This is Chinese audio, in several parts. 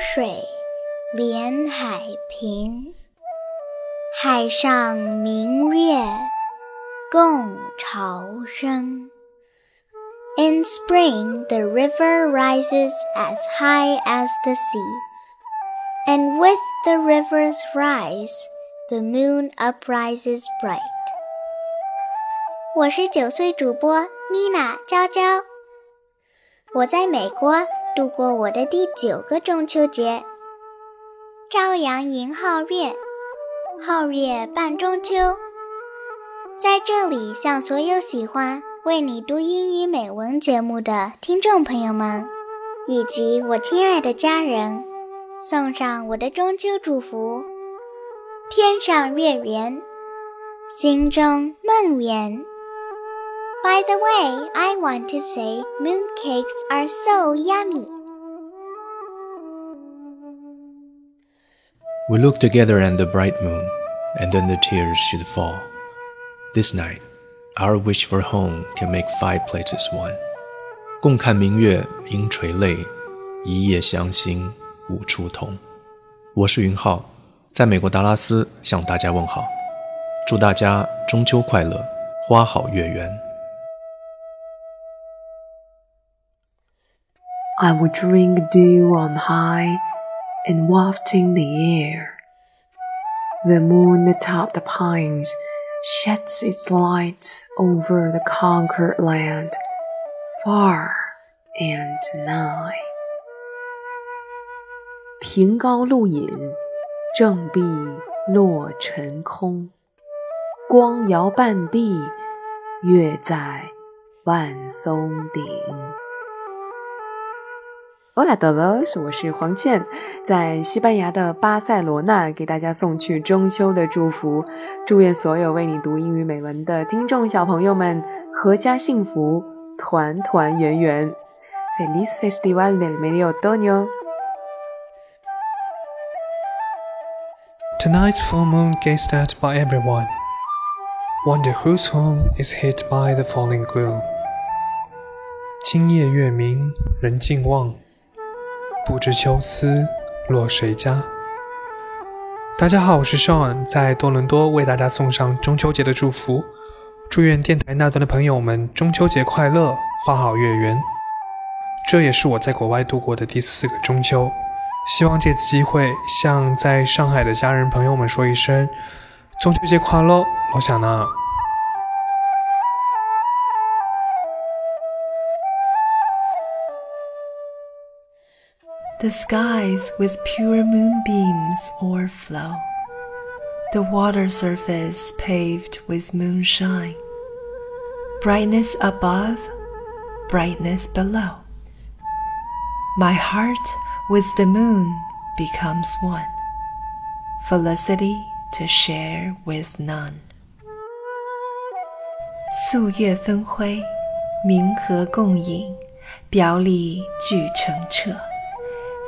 春江潮水连海平，海上明月共潮生。In spring, the river rises as high as the sea, and with the river's rise, the moon uprises bright. 我是九岁主播妮娜娇娇，我在美国 度过我的第九个中秋节。朝阳迎皓月，皓月伴中秋。在这里，向所有喜欢为你读英语美文节目的听众朋友们，以及我亲爱的家人，送上我的中秋祝福：天上月圆，心中梦圆。By the way, I want to say mooncakes are so yummy. We look together at the bright moon, and then the tears should fall. This night, our wish for home can make five places one. 共看明月应垂泪，一夜相心无处同。我是云浩，在美国达拉斯向大家问好，祝大家中秋快乐，花好月圆。 I would drink dew on high and wafting the air. The moon atop the pines sheds its light over the conquered land, far and nigh. 平高露隐，正壁落尘空。光摇半壁，月在万松顶。 Hola todos，我是黄倩，在西班牙的巴塞罗那给大家送去中秋的祝福，祝愿所有为你读英语美文的听众小朋友们阖家幸福，团团圆圆。Feliz Festival del Medio Otoño! Tonight's full moon gazed at by everyone. Wonder whose home is hit by the falling gloom. 今夜月明人尽望。不知秋思落谁家？大家好，我是 Sean，在多伦多为大家送上中秋节的祝福，祝愿电台那端的朋友们中秋节快乐，花好月圆。这也是我在国外度过的第四个中秋，希望借此机会向在上海的家人朋友们说一声中秋节快乐，我想呢。The skies with pure moonbeams o'erflow, the water surface paved with moonshine, brightness above, brightness below. My heart with the moon becomes one, felicity to share with none. 素月分辉，明和共饮，表里俱澄澈。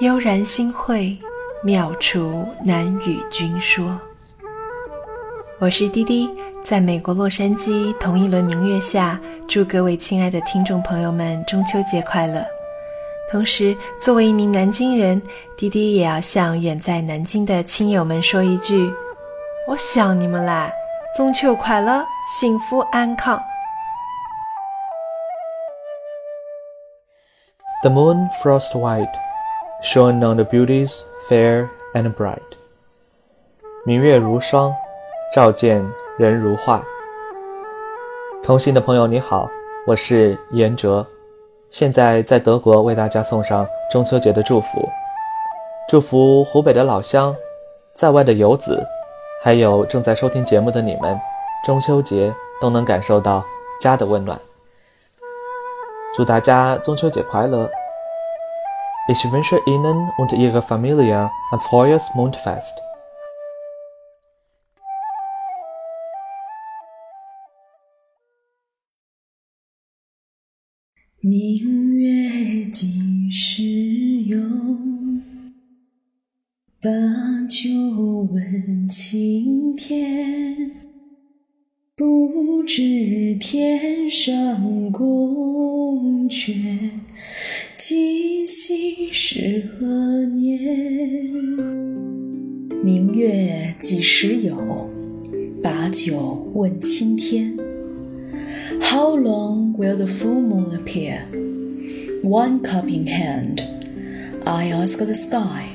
悠然心会，妙处难与君说。我是滴滴，在美国洛杉矶同一轮明月下，祝各位亲爱的听众朋友们中秋节快乐。同时，作为一名南京人，滴滴也要向远在南京的亲友们说一句：我想你们啦！中秋快乐，幸福安康。The moon frost white. Shone on the beauties fair and bright。明月如霜，照见人如画。同行的朋友你好，我是严哲，现在在德国为大家送上中秋节的祝福，祝福湖北的老乡，在外的游子，还有正在收听节目的你们，中秋节都能感受到家的温暖。祝大家中秋节快乐 ！Ich wünsche Ihnen und Ihrer Familie ein frohes Mondfest. 明月几时有？把酒问青天。 不知天上宫。阙，今夕是何年？明月几时有？把酒问青天。How long will the full moon appear? One cup in hand, I ask the sky.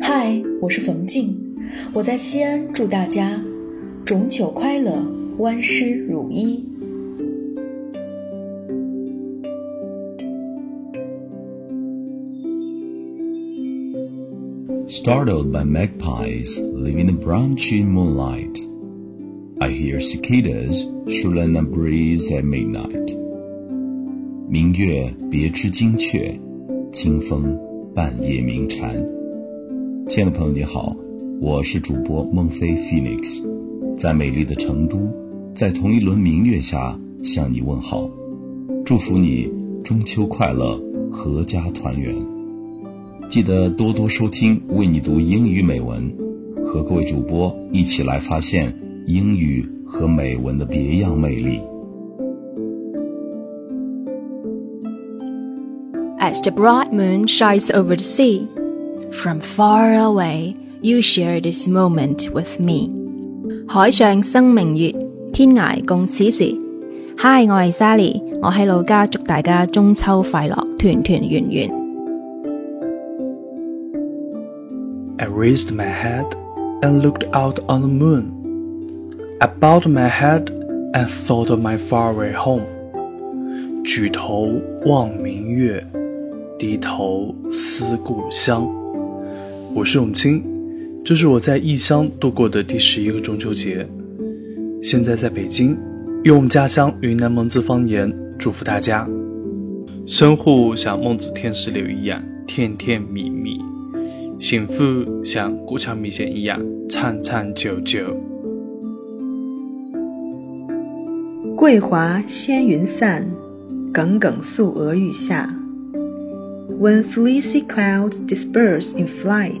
嗨，我是冯静，我在西安，祝大家中秋快乐，万事如意。Startled by magpies living in the branchy moonlight, I hear cicadas shrilling a breeze at midnight. 明月别枝惊鹊，清风半夜鸣蝉。亲爱的朋友，你好，我是主播孟非 Phoenix，在美丽的成都，在同一轮明月下向你问好，祝福你中秋快乐，阖家团圆。记得多多收听，为你读英语美文，和各位主播一起来发现英语和美文的别样魅力。As the bright moon shines over the sea, from far away you share this moment with me. 海上生明月，天涯共此时。Hi，我係 Sally，我喺老家祝大家中秋快樂，團團圓圓。I raised my head and looked out on the moon. I bowed my head and thought of my faraway home. 举头望明月，低头思故乡。我是永清，这是我在异乡度过的第十一个中秋节。现在在北京，用家乡云南蒙自方言祝福大家，生活像孟子天石榴一样甜甜蜜蜜。幸福像过桥米线一样长长久久。桂华仙云散，耿耿素娥欲下。When fleecy clouds disperse in flight,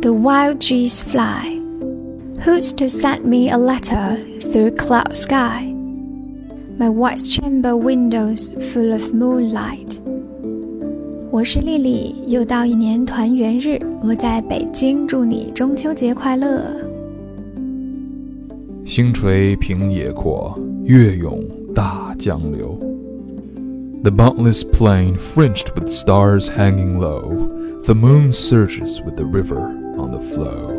the wild geese fly. Who's to send me a letter through cloud sky? My white chamber windows full of moonlight. 我是丽丽，又到一年团圆日，我在北京，祝你中秋节快乐。星垂平野阔，月涌大江流。The boundless plain fringed with stars hanging low, the moon surges with the river On the flow.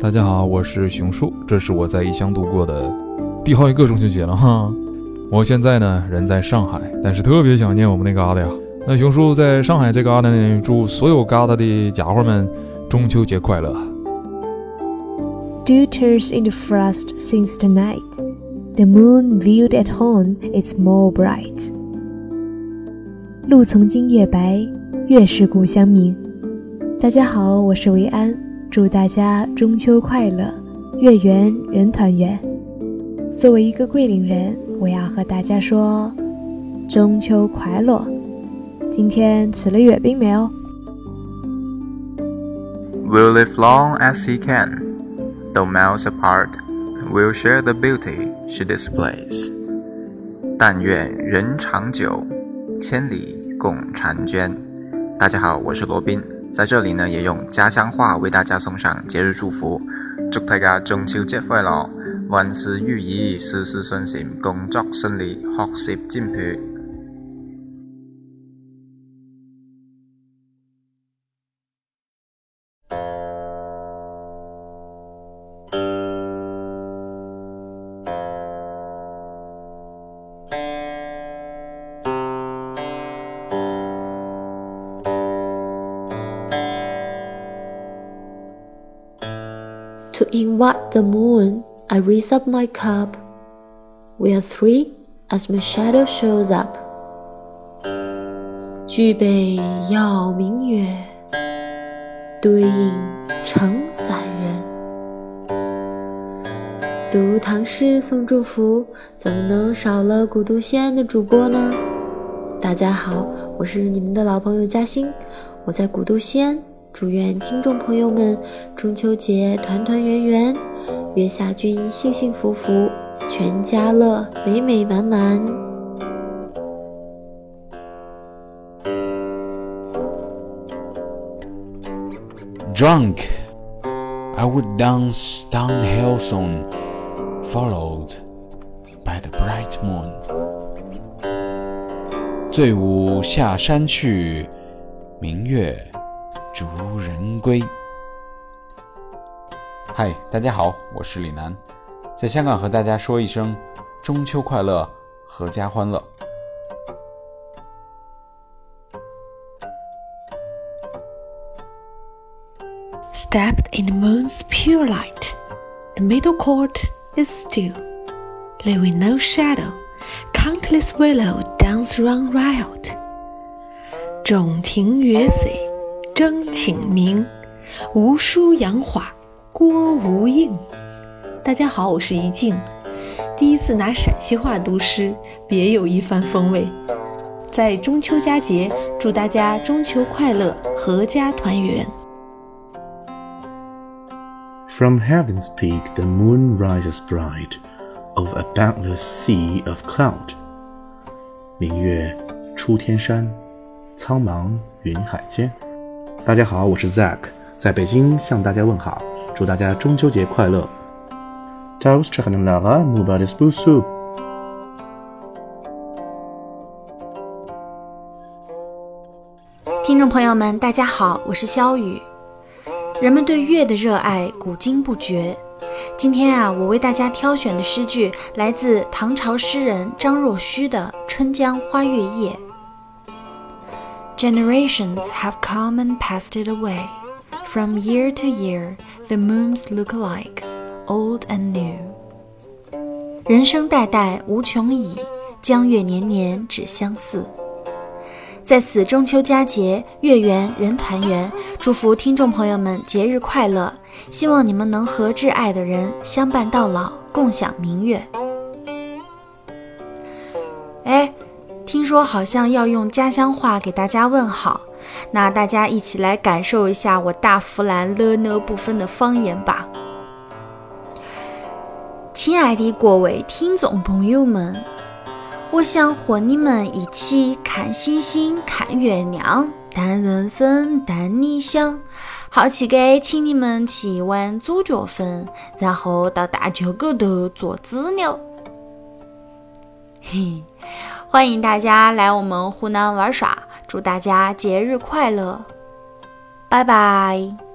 大家好，我是熊叔，这是我在异乡度过的第好几个中秋节了哈。我现在呢人在上海，但是特别想念我们那旮瘩呀。那熊叔在上海这旮瘩呢，祝所有旮瘩的家伙们中秋节快乐。Dew tears in the frost since the night. The moon viewed at home is more bright. 路从今夜白，月是故乡明。大家好，我是维安，祝大家中秋快乐，月圆人团圆。作为一个桂林人，我要和大家说中秋快乐。今天吃了月饼没有？We'll live long as he can, though miles apart. We'll share the beauty she displays. 但愿人长久，千里共婵娟。大家好，我是罗宾，在这里呢，也用家乡话为大家送上节日祝福，祝大家中秋节快乐，万事如意，事事顺心，工作顺利，学习进步。To invite the moon, I raise up my cup. We are three as my shadow shows up. 举杯邀明月，对影成三人。读唐诗送祝福，怎么能少了古都西安的主播呢？大家好，我是你们的老朋友嘉欣，我在古都西安。祝愿听众朋友们中秋节团团圆圆，月下君幸幸福福，全家乐美美满满。Drunk, I would dance downhill soon, followed by the bright moon. 醉舞下山去，明月。逐人归。嗨，大家好，我是李楠，在香港和大家说一声中秋快乐，阖家欢乐。Stepped in the moon's pure light, the middle court is still, leaving no shadow. Countless willow dance run riot. 种庭月色。争请明，无书杨花郭无应。大家好，我是怡静，第一次拿陕西话读诗，别有一番风味。在中秋佳节，祝大家中秋快乐，阖家团圆。From heaven's peak, the moon rises bright over a boundless sea of cloud。明月出天山，苍茫云海间。大家好，我是 Zack，在北京向大家问好，祝大家中秋节快乐。听众朋友们，大家好，我是肖雨。人们对月的热爱古今不绝。今天啊，我为大家挑选的诗句来自唐朝诗人张若虚的《春江花月夜》。Generations have come and passed it away. From year to year, the moons look alike, old and new. 人生代代无穷已，江月年年只相似。在此中秋佳节，月圆人团圆，祝福听众朋友们节日快乐！希望你们能和挚爱的人相伴到老，共享明月。说好像要用家乡话给大家问好，那大家一起来感受一下我大弗兰了呢不分的方言吧。亲爱的各位听众朋友们，我想和你们一起看星星、看月亮、谈人生、谈理想。好奇的，请你们吃一碗猪脚粉，然后到大秋沟头做子牛。嘿。欢迎大家来我们湖南玩耍，祝大家节日快乐，拜拜。